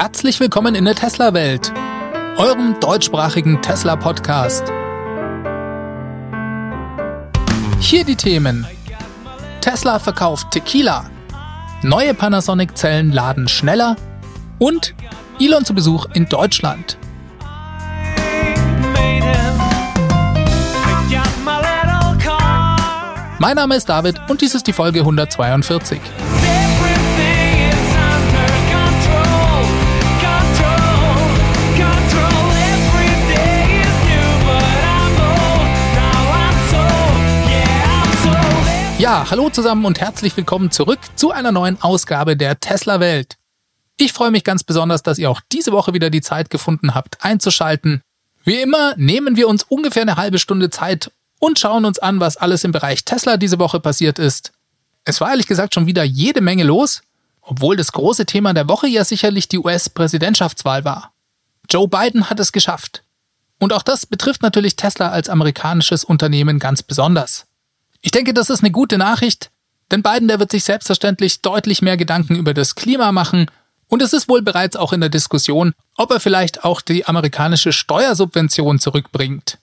Herzlich willkommen in der Tesla-Welt, eurem deutschsprachigen Tesla-Podcast. Hier die Themen. Tesla verkauft Tequila. Neue Panasonic-Zellen laden schneller. Und Elon zu Besuch in Deutschland. Mein Name ist David und dies ist die Folge 142. Ja, hallo zusammen und herzlich willkommen zurück zu einer neuen Ausgabe der Tesla Welt. Ich freue mich ganz besonders, dass ihr auch diese Woche wieder die Zeit gefunden habt, einzuschalten. Wie immer nehmen wir uns ungefähr eine halbe Stunde Zeit und schauen uns an, was alles im Bereich Tesla diese Woche passiert ist. Es war ehrlich gesagt schon wieder jede Menge los, obwohl das große Thema der Woche ja sicherlich die US-Präsidentschaftswahl war. Joe Biden hat es geschafft. Und auch das betrifft natürlich Tesla als amerikanisches Unternehmen ganz besonders. Ich denke, das ist eine gute Nachricht, denn Biden, der wird sich selbstverständlich deutlich mehr Gedanken über das Klima machen und es ist wohl bereits auch in der Diskussion, ob er vielleicht auch die amerikanische Steuersubvention zurückbringt.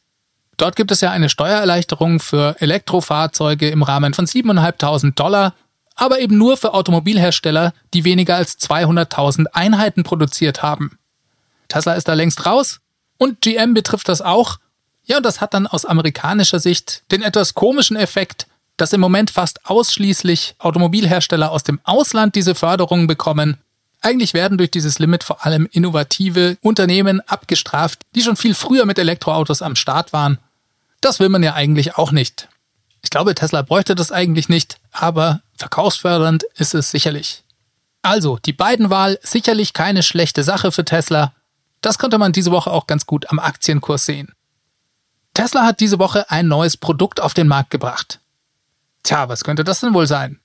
Dort gibt es ja eine Steuererleichterung für Elektrofahrzeuge im Rahmen von 7.500 Dollar, aber eben nur für Automobilhersteller, die weniger als 200.000 Einheiten produziert haben. Tesla ist da längst raus und GM betrifft das auch ja, und das hat dann aus amerikanischer Sicht den etwas komischen Effekt, dass im Moment fast ausschließlich Automobilhersteller aus dem Ausland diese Förderungen bekommen. Eigentlich werden durch dieses Limit vor allem innovative Unternehmen abgestraft, die schon viel früher mit Elektroautos am Start waren. Das will man ja eigentlich auch nicht. Ich glaube, Tesla bräuchte das eigentlich nicht, aber verkaufsfördernd ist es sicherlich. Also, die beiden Wahl sicherlich keine schlechte Sache für Tesla. Das konnte man diese Woche auch ganz gut am Aktienkurs sehen. Tesla hat diese Woche ein neues Produkt auf den Markt gebracht. Tja, was könnte das denn wohl sein?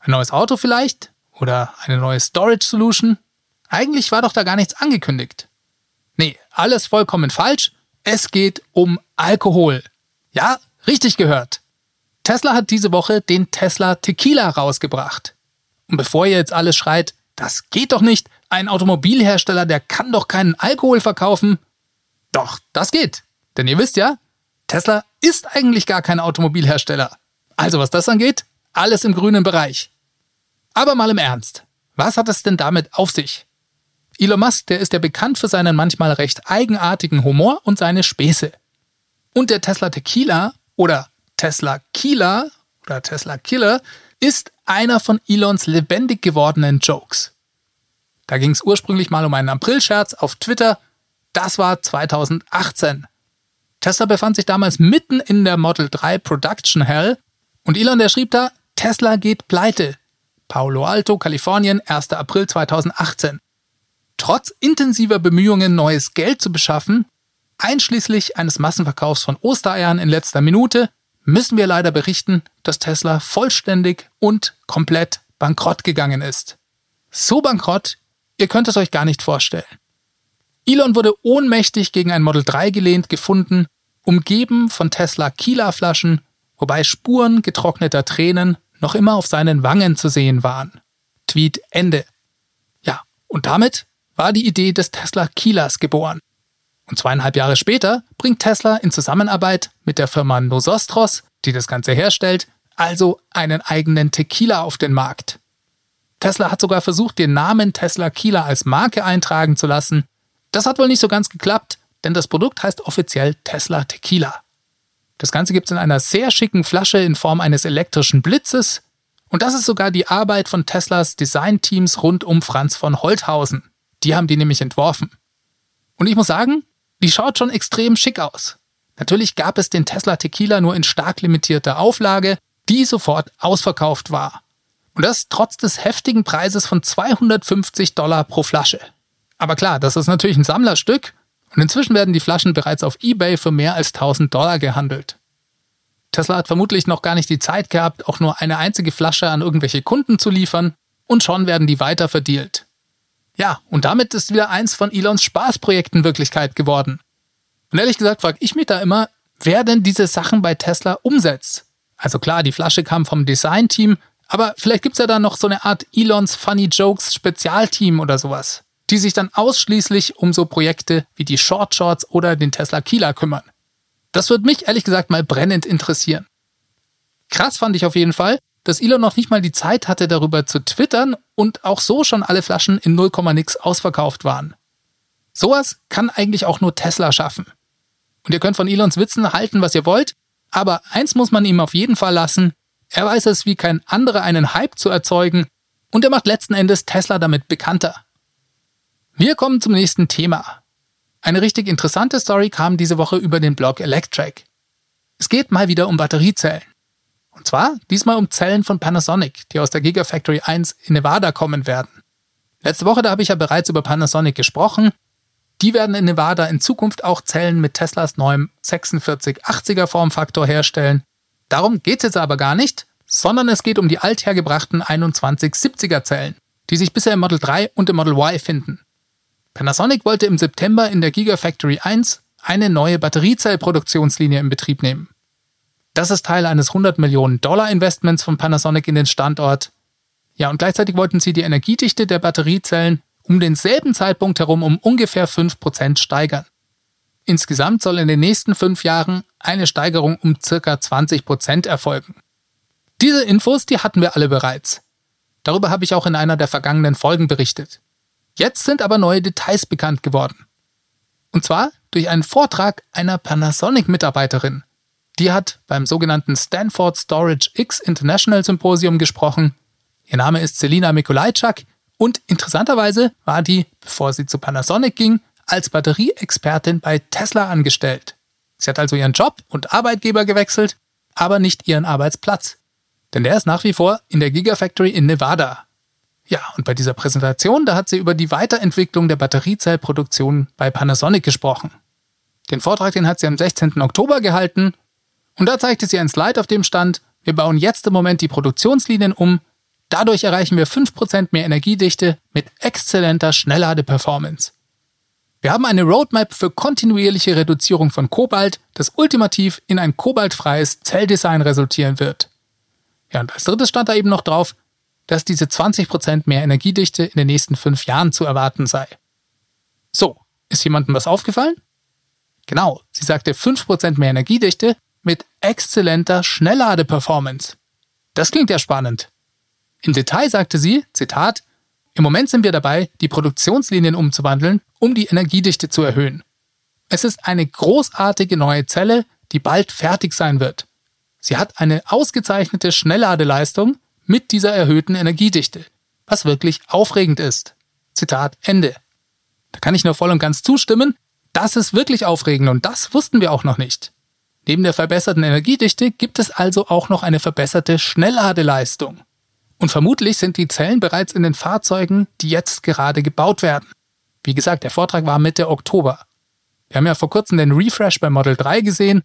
Ein neues Auto vielleicht? Oder eine neue Storage Solution? Eigentlich war doch da gar nichts angekündigt. Nee, alles vollkommen falsch. Es geht um Alkohol. Ja, richtig gehört. Tesla hat diese Woche den Tesla Tequila rausgebracht. Und bevor ihr jetzt alles schreit, das geht doch nicht, ein Automobilhersteller, der kann doch keinen Alkohol verkaufen. Doch, das geht. Denn ihr wisst ja, Tesla ist eigentlich gar kein Automobilhersteller. Also was das angeht, alles im grünen Bereich. Aber mal im Ernst, was hat es denn damit auf sich? Elon Musk, der ist ja bekannt für seinen manchmal recht eigenartigen Humor und seine Späße. Und der Tesla Tequila oder Tesla Killer oder Tesla Killer ist einer von Elons lebendig gewordenen Jokes. Da ging es ursprünglich mal um einen Aprilscherz auf Twitter. Das war 2018. Tesla befand sich damals mitten in der Model 3 Production Hell und Elon, der schrieb da, Tesla geht pleite. Palo Alto, Kalifornien, 1. April 2018. Trotz intensiver Bemühungen, neues Geld zu beschaffen, einschließlich eines Massenverkaufs von Ostereiern in letzter Minute, müssen wir leider berichten, dass Tesla vollständig und komplett bankrott gegangen ist. So bankrott, ihr könnt es euch gar nicht vorstellen. Elon wurde ohnmächtig gegen ein Model 3 gelehnt gefunden, umgeben von Tesla Kieler-Flaschen, wobei Spuren getrockneter Tränen noch immer auf seinen Wangen zu sehen waren. Tweet Ende. Ja, und damit war die Idee des Tesla Kielers geboren. Und zweieinhalb Jahre später bringt Tesla in Zusammenarbeit mit der Firma Nosostros, die das Ganze herstellt, also einen eigenen Tequila auf den Markt. Tesla hat sogar versucht, den Namen Tesla Kieler als Marke eintragen zu lassen, das hat wohl nicht so ganz geklappt, denn das Produkt heißt offiziell Tesla Tequila. Das Ganze gibt es in einer sehr schicken Flasche in Form eines elektrischen Blitzes und das ist sogar die Arbeit von Teslas Designteams rund um Franz von Holthausen. Die haben die nämlich entworfen. Und ich muss sagen, die schaut schon extrem schick aus. Natürlich gab es den Tesla Tequila nur in stark limitierter Auflage, die sofort ausverkauft war. Und das trotz des heftigen Preises von 250 Dollar pro Flasche. Aber klar, das ist natürlich ein Sammlerstück und inzwischen werden die Flaschen bereits auf eBay für mehr als 1000 Dollar gehandelt. Tesla hat vermutlich noch gar nicht die Zeit gehabt, auch nur eine einzige Flasche an irgendwelche Kunden zu liefern und schon werden die weiter verdealt. Ja, und damit ist wieder eins von Elons Spaßprojekten Wirklichkeit geworden. Und ehrlich gesagt frage ich mich da immer, wer denn diese Sachen bei Tesla umsetzt. Also klar, die Flasche kam vom Designteam, aber vielleicht gibt's ja da noch so eine Art Elons Funny Jokes Spezialteam oder sowas die sich dann ausschließlich um so Projekte wie die Short Shorts oder den Tesla Kila kümmern. Das würde mich ehrlich gesagt mal brennend interessieren. Krass fand ich auf jeden Fall, dass Elon noch nicht mal die Zeit hatte, darüber zu twittern und auch so schon alle Flaschen in 0, nix ausverkauft waren. Sowas kann eigentlich auch nur Tesla schaffen. Und ihr könnt von Elons Witzen halten, was ihr wollt, aber eins muss man ihm auf jeden Fall lassen, er weiß es wie kein anderer einen Hype zu erzeugen und er macht letzten Endes Tesla damit bekannter. Wir kommen zum nächsten Thema. Eine richtig interessante Story kam diese Woche über den Blog Electric. Es geht mal wieder um Batteriezellen. Und zwar diesmal um Zellen von Panasonic, die aus der Gigafactory 1 in Nevada kommen werden. Letzte Woche, da habe ich ja bereits über Panasonic gesprochen. Die werden in Nevada in Zukunft auch Zellen mit Teslas neuem 4680er Formfaktor herstellen. Darum geht es jetzt aber gar nicht, sondern es geht um die althergebrachten 2170er Zellen, die sich bisher im Model 3 und im Model Y finden. Panasonic wollte im September in der Gigafactory 1 eine neue Batteriezellproduktionslinie in Betrieb nehmen. Das ist Teil eines 100 Millionen Dollar Investments von Panasonic in den Standort. Ja, und gleichzeitig wollten sie die Energiedichte der Batteriezellen um denselben Zeitpunkt herum um ungefähr 5% steigern. Insgesamt soll in den nächsten fünf Jahren eine Steigerung um circa 20% erfolgen. Diese Infos, die hatten wir alle bereits. Darüber habe ich auch in einer der vergangenen Folgen berichtet. Jetzt sind aber neue Details bekannt geworden. Und zwar durch einen Vortrag einer Panasonic-Mitarbeiterin, die hat beim sogenannten Stanford Storage X International Symposium gesprochen. Ihr Name ist Selina Mikulajczak und interessanterweise war die, bevor sie zu Panasonic ging, als Batterieexpertin bei Tesla angestellt. Sie hat also ihren Job und Arbeitgeber gewechselt, aber nicht ihren Arbeitsplatz. Denn der ist nach wie vor in der Gigafactory in Nevada. Ja, und bei dieser Präsentation, da hat sie über die Weiterentwicklung der Batteriezellproduktion bei Panasonic gesprochen. Den Vortrag, den hat sie am 16. Oktober gehalten und da zeigte sie ein Slide, auf dem stand, wir bauen jetzt im Moment die Produktionslinien um, dadurch erreichen wir 5% mehr Energiedichte mit exzellenter Schnellladeperformance. Wir haben eine Roadmap für kontinuierliche Reduzierung von Kobalt, das ultimativ in ein kobaltfreies Zelldesign resultieren wird. Ja, und als drittes stand da eben noch drauf, dass diese 20% mehr Energiedichte in den nächsten fünf Jahren zu erwarten sei. So, ist jemandem was aufgefallen? Genau, sie sagte 5% mehr Energiedichte mit exzellenter Schnellladeperformance. Das klingt ja spannend. Im Detail sagte sie, Zitat, im Moment sind wir dabei, die Produktionslinien umzuwandeln, um die Energiedichte zu erhöhen. Es ist eine großartige neue Zelle, die bald fertig sein wird. Sie hat eine ausgezeichnete Schnellladeleistung mit dieser erhöhten Energiedichte, was wirklich aufregend ist. Zitat Ende. Da kann ich nur voll und ganz zustimmen. Das ist wirklich aufregend und das wussten wir auch noch nicht. Neben der verbesserten Energiedichte gibt es also auch noch eine verbesserte Schnellladeleistung. Und vermutlich sind die Zellen bereits in den Fahrzeugen, die jetzt gerade gebaut werden. Wie gesagt, der Vortrag war Mitte Oktober. Wir haben ja vor kurzem den Refresh bei Model 3 gesehen.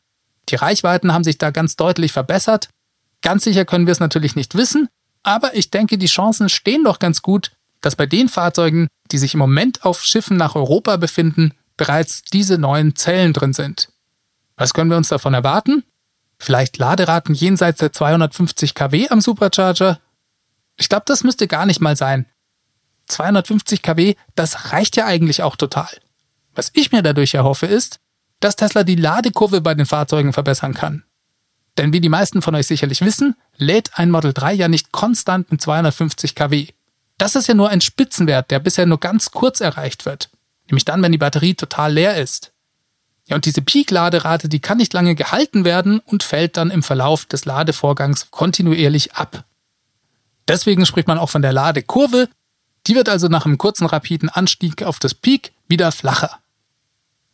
Die Reichweiten haben sich da ganz deutlich verbessert. Ganz sicher können wir es natürlich nicht wissen, aber ich denke, die Chancen stehen doch ganz gut, dass bei den Fahrzeugen, die sich im Moment auf Schiffen nach Europa befinden, bereits diese neuen Zellen drin sind. Was können wir uns davon erwarten? Vielleicht Laderaten jenseits der 250 kW am Supercharger? Ich glaube, das müsste gar nicht mal sein. 250 kW, das reicht ja eigentlich auch total. Was ich mir dadurch erhoffe ist, dass Tesla die Ladekurve bei den Fahrzeugen verbessern kann. Denn wie die meisten von euch sicherlich wissen, lädt ein Model 3 ja nicht konstant mit 250 kW. Das ist ja nur ein Spitzenwert, der bisher nur ganz kurz erreicht wird. Nämlich dann, wenn die Batterie total leer ist. Ja, und diese Peak-Laderate, die kann nicht lange gehalten werden und fällt dann im Verlauf des Ladevorgangs kontinuierlich ab. Deswegen spricht man auch von der Ladekurve. Die wird also nach einem kurzen rapiden Anstieg auf das Peak wieder flacher.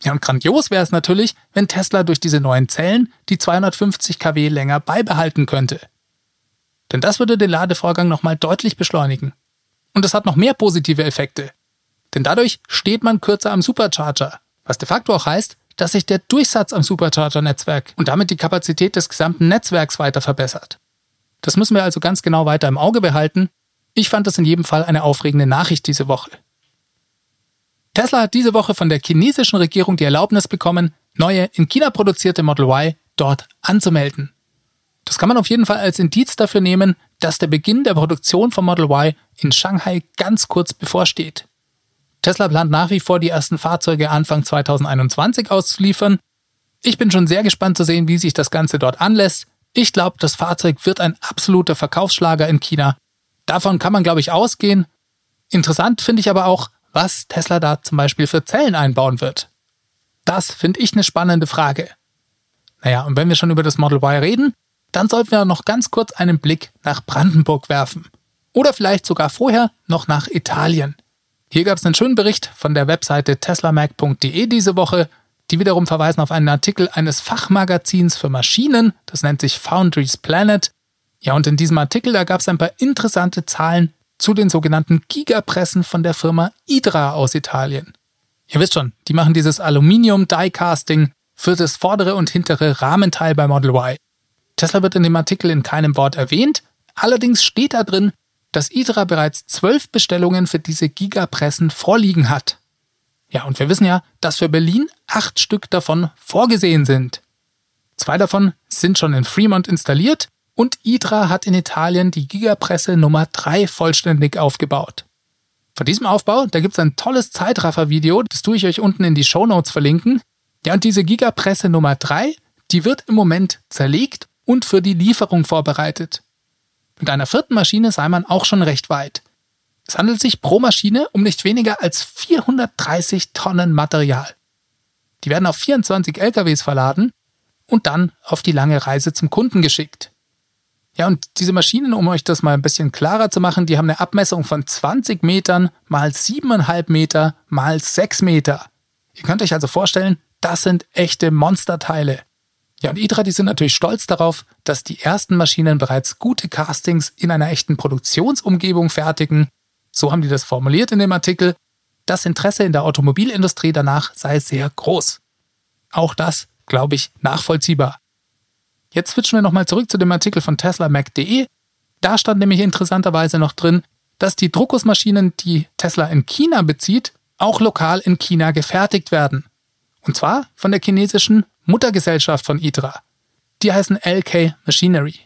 Ja, und grandios wäre es natürlich, wenn Tesla durch diese neuen Zellen die 250 kW länger beibehalten könnte. Denn das würde den Ladevorgang nochmal deutlich beschleunigen. Und es hat noch mehr positive Effekte. Denn dadurch steht man kürzer am Supercharger, was de facto auch heißt, dass sich der Durchsatz am Supercharger-Netzwerk und damit die Kapazität des gesamten Netzwerks weiter verbessert. Das müssen wir also ganz genau weiter im Auge behalten. Ich fand das in jedem Fall eine aufregende Nachricht diese Woche. Tesla hat diese Woche von der chinesischen Regierung die Erlaubnis bekommen, neue in China produzierte Model Y dort anzumelden. Das kann man auf jeden Fall als Indiz dafür nehmen, dass der Beginn der Produktion von Model Y in Shanghai ganz kurz bevorsteht. Tesla plant nach wie vor die ersten Fahrzeuge Anfang 2021 auszuliefern. Ich bin schon sehr gespannt zu sehen, wie sich das Ganze dort anlässt. Ich glaube, das Fahrzeug wird ein absoluter Verkaufsschlager in China. Davon kann man, glaube ich, ausgehen. Interessant finde ich aber auch, was Tesla da zum Beispiel für Zellen einbauen wird. Das finde ich eine spannende Frage. Naja, und wenn wir schon über das Model Y reden, dann sollten wir noch ganz kurz einen Blick nach Brandenburg werfen. Oder vielleicht sogar vorher noch nach Italien. Hier gab es einen schönen Bericht von der Webseite teslamac.de diese Woche. Die wiederum verweisen auf einen Artikel eines Fachmagazins für Maschinen, das nennt sich Foundries Planet. Ja, und in diesem Artikel, da gab es ein paar interessante Zahlen zu den sogenannten Gigapressen von der Firma Idra aus Italien. Ihr wisst schon, die machen dieses Aluminium Die Casting für das vordere und hintere Rahmenteil bei Model Y. Tesla wird in dem Artikel in keinem Wort erwähnt, allerdings steht da drin, dass Idra bereits zwölf Bestellungen für diese Gigapressen vorliegen hat. Ja, und wir wissen ja, dass für Berlin acht Stück davon vorgesehen sind. Zwei davon sind schon in Fremont installiert und Idra hat in Italien die Gigapresse Nummer 3 vollständig aufgebaut. Von diesem Aufbau, da gibt es ein tolles Zeitraffer-Video, das tue ich euch unten in die Show Notes verlinken. Ja, und diese Gigapresse Nummer 3, die wird im Moment zerlegt und für die Lieferung vorbereitet. Mit einer vierten Maschine sei man auch schon recht weit. Es handelt sich pro Maschine um nicht weniger als 430 Tonnen Material. Die werden auf 24 LKWs verladen und dann auf die lange Reise zum Kunden geschickt. Ja, und diese Maschinen, um euch das mal ein bisschen klarer zu machen, die haben eine Abmessung von 20 Metern mal 7,5 Meter mal 6 Meter. Ihr könnt euch also vorstellen, das sind echte Monsterteile. Ja, und ITRA, die sind natürlich stolz darauf, dass die ersten Maschinen bereits gute Castings in einer echten Produktionsumgebung fertigen. So haben die das formuliert in dem Artikel. Das Interesse in der Automobilindustrie danach sei sehr groß. Auch das, glaube ich, nachvollziehbar. Jetzt switchen wir nochmal zurück zu dem Artikel von TeslaMac.de. Da stand nämlich interessanterweise noch drin, dass die Druckgussmaschinen, die Tesla in China bezieht, auch lokal in China gefertigt werden. Und zwar von der chinesischen Muttergesellschaft von ITRA. Die heißen LK Machinery.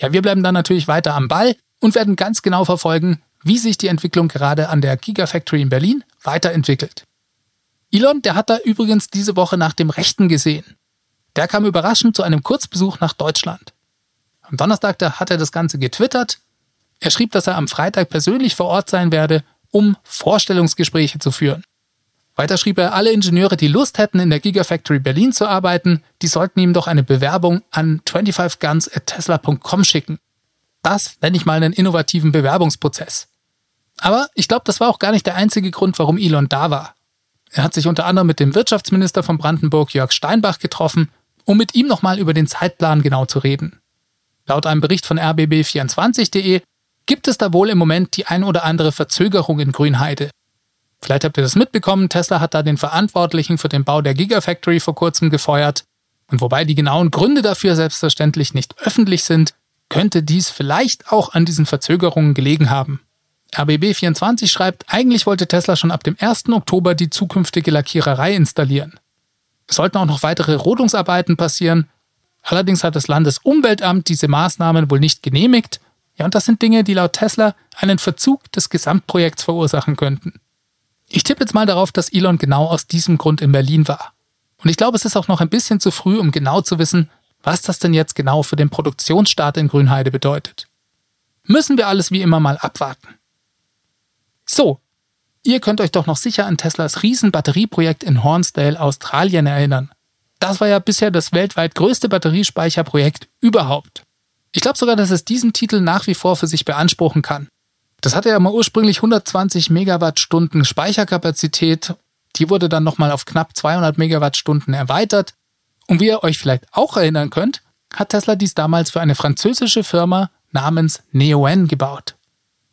Ja, wir bleiben dann natürlich weiter am Ball und werden ganz genau verfolgen, wie sich die Entwicklung gerade an der Gigafactory in Berlin weiterentwickelt. Elon, der hat da übrigens diese Woche nach dem Rechten gesehen. Der kam überraschend zu einem Kurzbesuch nach Deutschland. Am Donnerstag hat er das Ganze getwittert. Er schrieb, dass er am Freitag persönlich vor Ort sein werde, um Vorstellungsgespräche zu führen. Weiter schrieb er, alle Ingenieure, die Lust hätten, in der Gigafactory Berlin zu arbeiten, die sollten ihm doch eine Bewerbung an 25guns.tesla.com schicken. Das nenne ich mal einen innovativen Bewerbungsprozess. Aber ich glaube, das war auch gar nicht der einzige Grund, warum Elon da war. Er hat sich unter anderem mit dem Wirtschaftsminister von Brandenburg, Jörg Steinbach, getroffen um mit ihm nochmal über den Zeitplan genau zu reden. Laut einem Bericht von rbb24.de gibt es da wohl im Moment die ein oder andere Verzögerung in Grünheide. Vielleicht habt ihr das mitbekommen, Tesla hat da den Verantwortlichen für den Bau der Gigafactory vor kurzem gefeuert. Und wobei die genauen Gründe dafür selbstverständlich nicht öffentlich sind, könnte dies vielleicht auch an diesen Verzögerungen gelegen haben. RBB24 schreibt, eigentlich wollte Tesla schon ab dem 1. Oktober die zukünftige Lackiererei installieren. Es sollten auch noch weitere Rodungsarbeiten passieren. Allerdings hat das Landesumweltamt diese Maßnahmen wohl nicht genehmigt. Ja, und das sind Dinge, die laut Tesla einen Verzug des Gesamtprojekts verursachen könnten. Ich tippe jetzt mal darauf, dass Elon genau aus diesem Grund in Berlin war. Und ich glaube, es ist auch noch ein bisschen zu früh, um genau zu wissen, was das denn jetzt genau für den Produktionsstart in Grünheide bedeutet. Müssen wir alles wie immer mal abwarten. So, Ihr könnt euch doch noch sicher an Teslas Riesenbatterieprojekt in Hornsdale, Australien erinnern. Das war ja bisher das weltweit größte Batteriespeicherprojekt überhaupt. Ich glaube sogar, dass es diesen Titel nach wie vor für sich beanspruchen kann. Das hatte ja mal ursprünglich 120 Megawattstunden Speicherkapazität. Die wurde dann nochmal auf knapp 200 Megawattstunden erweitert. Und wie ihr euch vielleicht auch erinnern könnt, hat Tesla dies damals für eine französische Firma namens Neoen gebaut.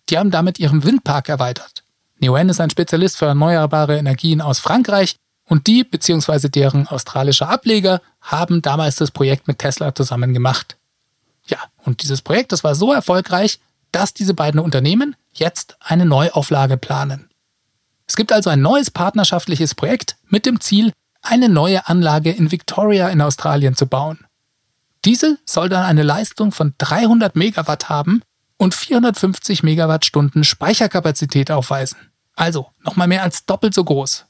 Die haben damit ihren Windpark erweitert. Neoen ist ein Spezialist für erneuerbare Energien aus Frankreich und die bzw. deren australischer Ableger haben damals das Projekt mit Tesla zusammen gemacht. Ja, und dieses Projekt, das war so erfolgreich, dass diese beiden Unternehmen jetzt eine Neuauflage planen. Es gibt also ein neues partnerschaftliches Projekt mit dem Ziel, eine neue Anlage in Victoria in Australien zu bauen. Diese soll dann eine Leistung von 300 Megawatt haben und 450 Megawattstunden Speicherkapazität aufweisen. Also nochmal mehr als doppelt so groß.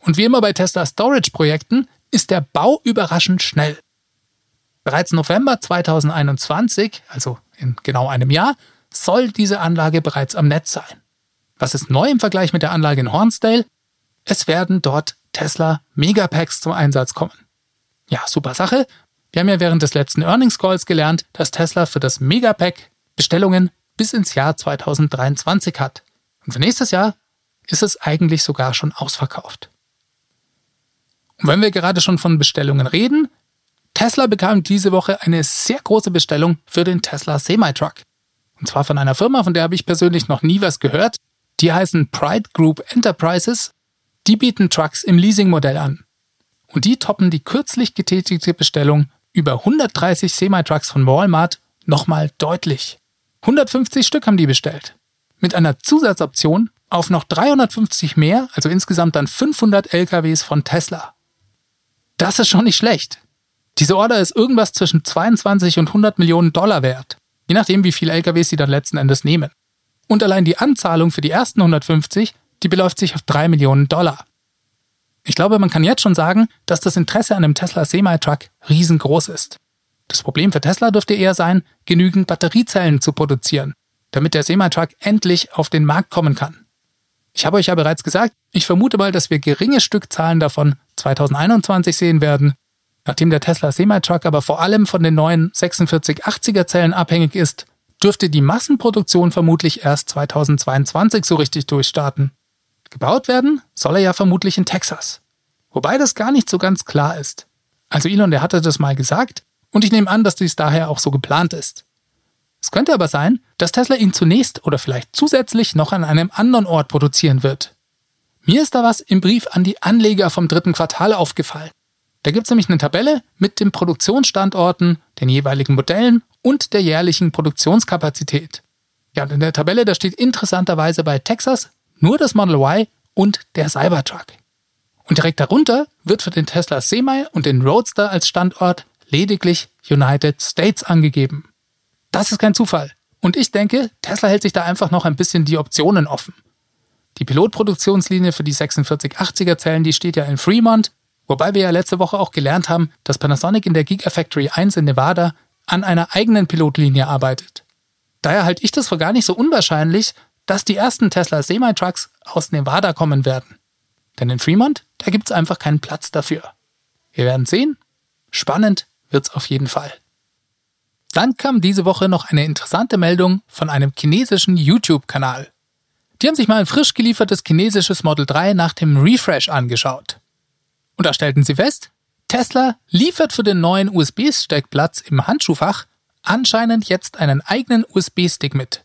Und wie immer bei Tesla Storage-Projekten ist der Bau überraschend schnell. Bereits November 2021, also in genau einem Jahr, soll diese Anlage bereits am Netz sein. Was ist neu im Vergleich mit der Anlage in Hornsdale? Es werden dort Tesla Megapacks zum Einsatz kommen. Ja, super Sache. Wir haben ja während des letzten Earnings Calls gelernt, dass Tesla für das Megapack Bestellungen bis ins Jahr 2023 hat. Und für nächstes Jahr ist es eigentlich sogar schon ausverkauft. Und wenn wir gerade schon von Bestellungen reden, Tesla bekam diese Woche eine sehr große Bestellung für den Tesla Semi-Truck. Und zwar von einer Firma, von der habe ich persönlich noch nie was gehört. Die heißen Pride Group Enterprises. Die bieten Trucks im Leasingmodell an. Und die toppen die kürzlich getätigte Bestellung über 130 Semi-Trucks von Walmart nochmal deutlich. 150 Stück haben die bestellt. Mit einer Zusatzoption auf noch 350 mehr, also insgesamt dann 500 LKWs von Tesla. Das ist schon nicht schlecht. Diese Order ist irgendwas zwischen 22 und 100 Millionen Dollar wert, je nachdem, wie viele LKWs sie dann letzten Endes nehmen. Und allein die Anzahlung für die ersten 150, die beläuft sich auf 3 Millionen Dollar. Ich glaube, man kann jetzt schon sagen, dass das Interesse an einem Tesla Semi-Truck riesengroß ist. Das Problem für Tesla dürfte eher sein, genügend Batteriezellen zu produzieren, damit der Semi-Truck endlich auf den Markt kommen kann. Ich habe euch ja bereits gesagt, ich vermute mal, dass wir geringe Stückzahlen davon 2021 sehen werden. Nachdem der Tesla Semi-Truck aber vor allem von den neuen 4680er Zellen abhängig ist, dürfte die Massenproduktion vermutlich erst 2022 so richtig durchstarten. Gebaut werden soll er ja vermutlich in Texas. Wobei das gar nicht so ganz klar ist. Also Elon, der hatte das mal gesagt und ich nehme an, dass dies daher auch so geplant ist. Es könnte aber sein, dass Tesla ihn zunächst oder vielleicht zusätzlich noch an einem anderen Ort produzieren wird. Mir ist da was im Brief an die Anleger vom dritten Quartal aufgefallen. Da gibt es nämlich eine Tabelle mit den Produktionsstandorten, den jeweiligen Modellen und der jährlichen Produktionskapazität. Ja, und in der Tabelle, da steht interessanterweise bei Texas nur das Model Y und der Cybertruck. Und direkt darunter wird für den Tesla Semi und den Roadster als Standort lediglich United States angegeben. Das ist kein Zufall. Und ich denke, Tesla hält sich da einfach noch ein bisschen die Optionen offen. Die Pilotproduktionslinie für die 4680er Zellen, die steht ja in Fremont, wobei wir ja letzte Woche auch gelernt haben, dass Panasonic in der Gigafactory 1 in Nevada an einer eigenen Pilotlinie arbeitet. Daher halte ich das für gar nicht so unwahrscheinlich, dass die ersten Tesla Semi-Trucks aus Nevada kommen werden. Denn in Fremont, da gibt es einfach keinen Platz dafür. Wir werden sehen. Spannend wird's auf jeden Fall. Dann kam diese Woche noch eine interessante Meldung von einem chinesischen YouTube-Kanal. Die haben sich mal ein frisch geliefertes chinesisches Model 3 nach dem Refresh angeschaut. Und da stellten sie fest, Tesla liefert für den neuen USB-Steckplatz im Handschuhfach anscheinend jetzt einen eigenen USB-Stick mit.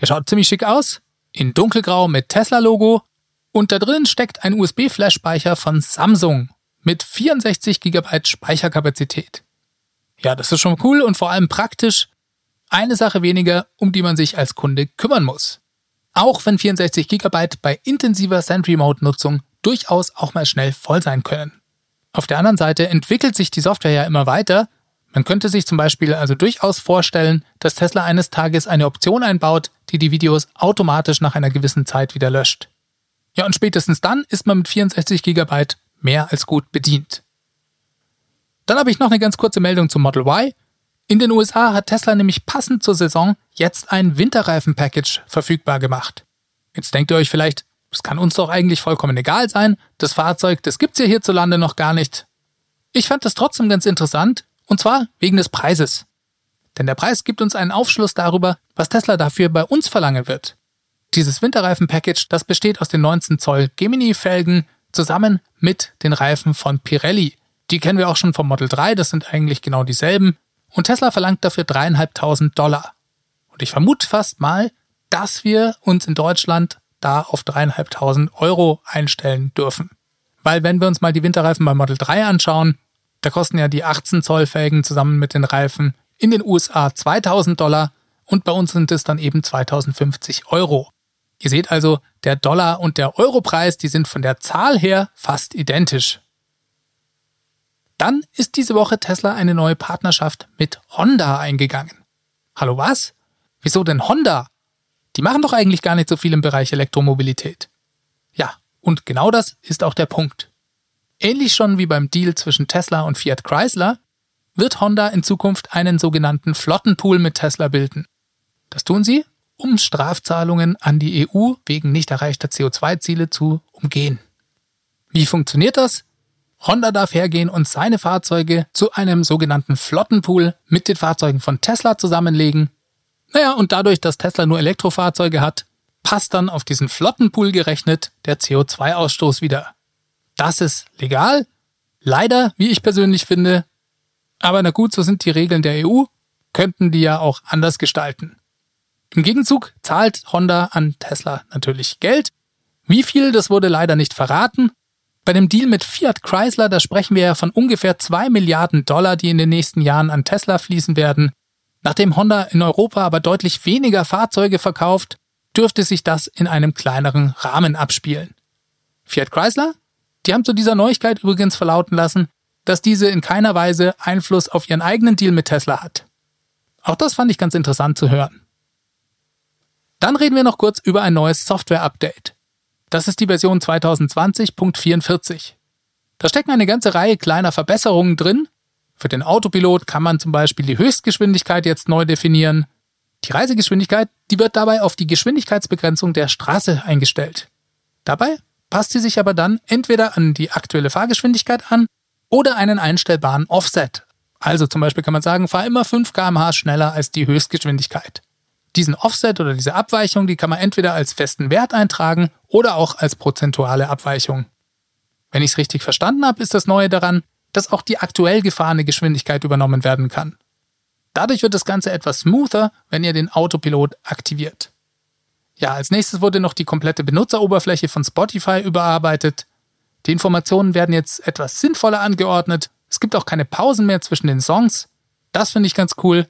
Der schaut ziemlich schick aus, in dunkelgrau mit Tesla-Logo und da drin steckt ein USB-Flash-Speicher von Samsung mit 64 GB Speicherkapazität. Ja, das ist schon cool und vor allem praktisch. Eine Sache weniger, um die man sich als Kunde kümmern muss. Auch wenn 64 GB bei intensiver Sentry Mode Nutzung durchaus auch mal schnell voll sein können. Auf der anderen Seite entwickelt sich die Software ja immer weiter. Man könnte sich zum Beispiel also durchaus vorstellen, dass Tesla eines Tages eine Option einbaut, die die Videos automatisch nach einer gewissen Zeit wieder löscht. Ja, und spätestens dann ist man mit 64 GB mehr als gut bedient. Dann habe ich noch eine ganz kurze Meldung zum Model Y. In den USA hat Tesla nämlich passend zur Saison jetzt ein Winterreifen-Package verfügbar gemacht. Jetzt denkt ihr euch vielleicht, das kann uns doch eigentlich vollkommen egal sein, das Fahrzeug, das gibt's ja hierzulande noch gar nicht. Ich fand das trotzdem ganz interessant, und zwar wegen des Preises. Denn der Preis gibt uns einen Aufschluss darüber, was Tesla dafür bei uns verlangen wird. Dieses Winterreifen-Package, das besteht aus den 19 Zoll Gemini-Felgen zusammen mit den Reifen von Pirelli, die kennen wir auch schon vom Model 3, das sind eigentlich genau dieselben. Und Tesla verlangt dafür dreieinhalbtausend Dollar. Und ich vermute fast mal, dass wir uns in Deutschland da auf dreieinhalbtausend Euro einstellen dürfen. Weil wenn wir uns mal die Winterreifen beim Model 3 anschauen, da kosten ja die 18 Zoll Felgen zusammen mit den Reifen in den USA 2000 Dollar und bei uns sind es dann eben 2050 Euro. Ihr seht also, der Dollar und der Europreis, die sind von der Zahl her fast identisch. Dann ist diese Woche Tesla eine neue Partnerschaft mit Honda eingegangen. Hallo was? Wieso denn Honda? Die machen doch eigentlich gar nicht so viel im Bereich Elektromobilität. Ja, und genau das ist auch der Punkt. Ähnlich schon wie beim Deal zwischen Tesla und Fiat Chrysler wird Honda in Zukunft einen sogenannten Flottenpool mit Tesla bilden. Das tun sie, um Strafzahlungen an die EU wegen nicht erreichter CO2-Ziele zu umgehen. Wie funktioniert das? Honda darf hergehen und seine Fahrzeuge zu einem sogenannten Flottenpool mit den Fahrzeugen von Tesla zusammenlegen. Naja, und dadurch, dass Tesla nur Elektrofahrzeuge hat, passt dann auf diesen Flottenpool gerechnet der CO2-Ausstoß wieder. Das ist legal. Leider, wie ich persönlich finde. Aber na gut, so sind die Regeln der EU, könnten die ja auch anders gestalten. Im Gegenzug zahlt Honda an Tesla natürlich Geld. Wie viel, das wurde leider nicht verraten. Bei dem Deal mit Fiat Chrysler, da sprechen wir ja von ungefähr zwei Milliarden Dollar, die in den nächsten Jahren an Tesla fließen werden. Nachdem Honda in Europa aber deutlich weniger Fahrzeuge verkauft, dürfte sich das in einem kleineren Rahmen abspielen. Fiat Chrysler? Die haben zu dieser Neuigkeit übrigens verlauten lassen, dass diese in keiner Weise Einfluss auf ihren eigenen Deal mit Tesla hat. Auch das fand ich ganz interessant zu hören. Dann reden wir noch kurz über ein neues Software-Update. Das ist die Version 2020.44. Da stecken eine ganze Reihe kleiner Verbesserungen drin. Für den Autopilot kann man zum Beispiel die Höchstgeschwindigkeit jetzt neu definieren. Die Reisegeschwindigkeit, die wird dabei auf die Geschwindigkeitsbegrenzung der Straße eingestellt. Dabei passt sie sich aber dann entweder an die aktuelle Fahrgeschwindigkeit an oder einen einstellbaren Offset. Also zum Beispiel kann man sagen, fahr immer 5 kmh schneller als die Höchstgeschwindigkeit. Diesen Offset oder diese Abweichung, die kann man entweder als festen Wert eintragen oder auch als prozentuale Abweichung. Wenn ich es richtig verstanden habe, ist das Neue daran, dass auch die aktuell gefahrene Geschwindigkeit übernommen werden kann. Dadurch wird das Ganze etwas smoother, wenn ihr den Autopilot aktiviert. Ja, als nächstes wurde noch die komplette Benutzeroberfläche von Spotify überarbeitet. Die Informationen werden jetzt etwas sinnvoller angeordnet. Es gibt auch keine Pausen mehr zwischen den Songs. Das finde ich ganz cool.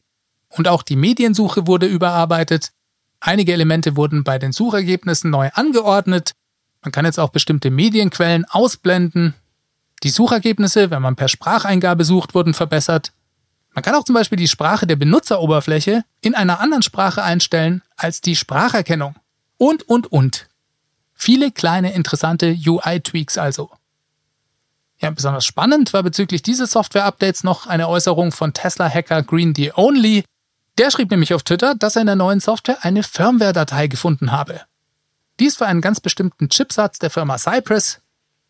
Und auch die Mediensuche wurde überarbeitet. Einige Elemente wurden bei den Suchergebnissen neu angeordnet. Man kann jetzt auch bestimmte Medienquellen ausblenden. Die Suchergebnisse, wenn man per Spracheingabe sucht, wurden verbessert. Man kann auch zum Beispiel die Sprache der Benutzeroberfläche in einer anderen Sprache einstellen als die Spracherkennung. Und, und, und. Viele kleine interessante UI-Tweaks also. Ja, besonders spannend war bezüglich dieses Software-Updates noch eine Äußerung von Tesla-Hacker Green the Only, der schrieb nämlich auf Twitter, dass er in der neuen Software eine Firmware-Datei gefunden habe. Dies für einen ganz bestimmten Chipsatz der Firma Cypress.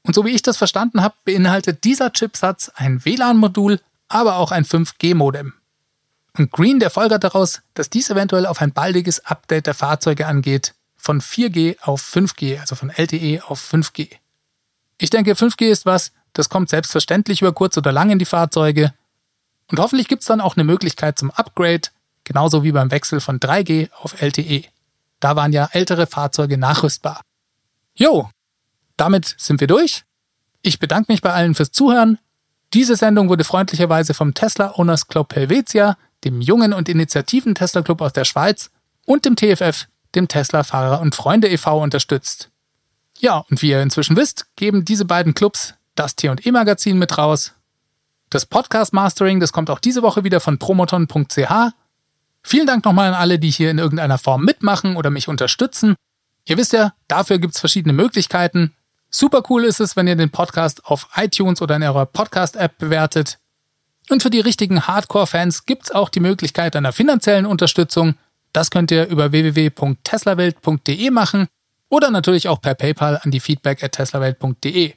Und so wie ich das verstanden habe, beinhaltet dieser Chipsatz ein WLAN-Modul, aber auch ein 5G-Modem. Und Green, der folgert daraus, dass dies eventuell auf ein baldiges Update der Fahrzeuge angeht, von 4G auf 5G, also von LTE auf 5G. Ich denke, 5G ist was, das kommt selbstverständlich über kurz oder lang in die Fahrzeuge. Und hoffentlich gibt es dann auch eine Möglichkeit zum Upgrade, Genauso wie beim Wechsel von 3G auf LTE. Da waren ja ältere Fahrzeuge nachrüstbar. Jo, damit sind wir durch. Ich bedanke mich bei allen fürs Zuhören. Diese Sendung wurde freundlicherweise vom Tesla Owners Club Helvetia, dem jungen und initiativen Tesla Club aus der Schweiz und dem TFF, dem Tesla Fahrer und Freunde e.V. unterstützt. Ja, und wie ihr inzwischen wisst, geben diese beiden Clubs das T&E Magazin mit raus. Das Podcast Mastering, das kommt auch diese Woche wieder von promoton.ch Vielen Dank nochmal an alle, die hier in irgendeiner Form mitmachen oder mich unterstützen. Ihr wisst ja, dafür gibt's verschiedene Möglichkeiten. Super cool ist es, wenn ihr den Podcast auf iTunes oder in eurer Podcast-App bewertet. Und für die richtigen Hardcore-Fans gibt's auch die Möglichkeit einer finanziellen Unterstützung. Das könnt ihr über www.teslawelt.de machen oder natürlich auch per PayPal an die feedback at teslawelt.de.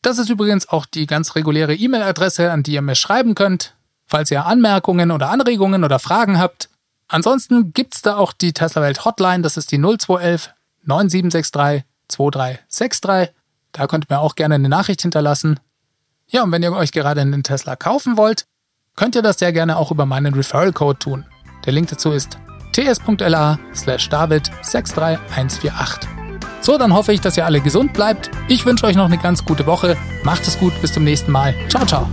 Das ist übrigens auch die ganz reguläre E-Mail-Adresse, an die ihr mir schreiben könnt, falls ihr Anmerkungen oder Anregungen oder Fragen habt. Ansonsten gibt's da auch die Tesla Welt Hotline, das ist die 0211 9763 2363. Da könnt ihr mir auch gerne eine Nachricht hinterlassen. Ja, und wenn ihr euch gerade einen Tesla kaufen wollt, könnt ihr das sehr gerne auch über meinen Referral Code tun. Der Link dazu ist ts.la slash david 63148. So, dann hoffe ich, dass ihr alle gesund bleibt. Ich wünsche euch noch eine ganz gute Woche. Macht es gut, bis zum nächsten Mal. Ciao, ciao.